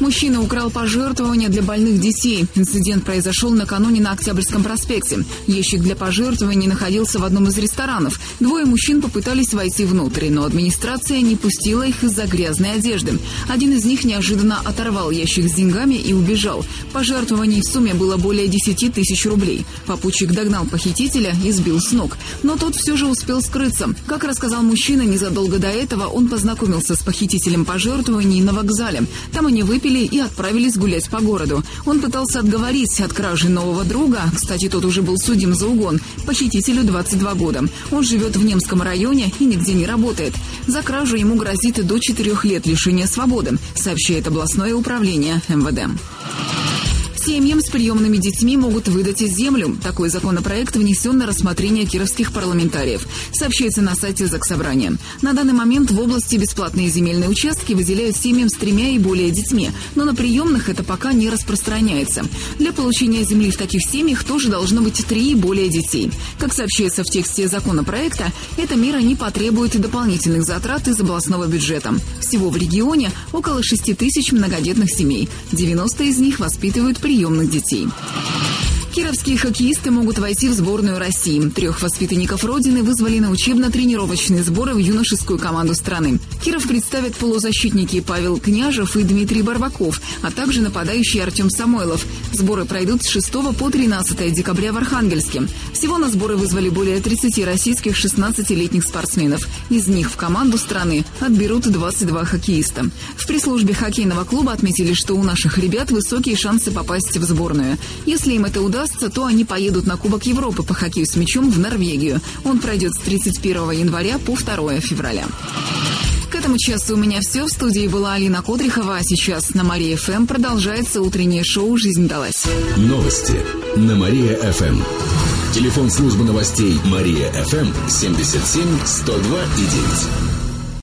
Мужчина украл пожертвования для больных детей. Инцидент произошел накануне на Октябрьском проспекте. Ящик для пожертвований находился в одном из ресторанов. Двое мужчин попытались войти внутрь, но администрация не пустила их из-за грязной одежды. Один из них неожиданно оторвал ящик с деньгами и убежал. Пожертвований в сумме было более 10 тысяч рублей. Попутчик догнал похитителя и сбил с ног. Но тот все же успел скрыться. Как рассказал мужчина, незадолго до этого он познакомился с похитителем пожертвований на вокзале. Там они выпили выпили и отправились гулять по городу. Он пытался отговорить от кражи нового друга. Кстати, тот уже был судим за угон. Похитителю 22 года. Он живет в Немском районе и нигде не работает. За кражу ему грозит до 4 лет лишения свободы, сообщает областное управление МВД. Семьям с приемными детьми могут выдать землю. Такой законопроект внесен на рассмотрение кировских парламентариев. Сообщается на сайте Заксобрания. На данный момент в области бесплатные земельные участки выделяют семьям с тремя и более детьми. Но на приемных это пока не распространяется. Для получения земли в таких семьях тоже должно быть три и более детей. Как сообщается в тексте законопроекта, эта мера не потребует дополнительных затрат из областного бюджета. Всего в регионе около 6 тысяч многодетных семей. 90 из них воспитывают приемных детей. Кировские хоккеисты могут войти в сборную России. Трех воспитанников Родины вызвали на учебно-тренировочные сборы в юношескую команду страны. Киров представят полузащитники Павел Княжев и Дмитрий Барбаков, а также нападающий Артем Самойлов. Сборы пройдут с 6 по 13 декабря в Архангельске. Всего на сборы вызвали более 30 российских 16-летних спортсменов. Из них в команду страны отберут 22 хоккеиста. В пресс-службе хоккейного клуба отметили, что у наших ребят высокие шансы попасть в сборную. Если им это удастся, удастся, то они поедут на Кубок Европы по хоккею с мячом в Норвегию. Он пройдет с 31 января по 2 февраля. К этому часу у меня все. В студии была Алина Котрихова, а сейчас на Мария ФМ продолжается утреннее шоу «Жизнь далась». Новости на Мария ФМ. Телефон службы новостей Мария ФМ 77 102 и 9.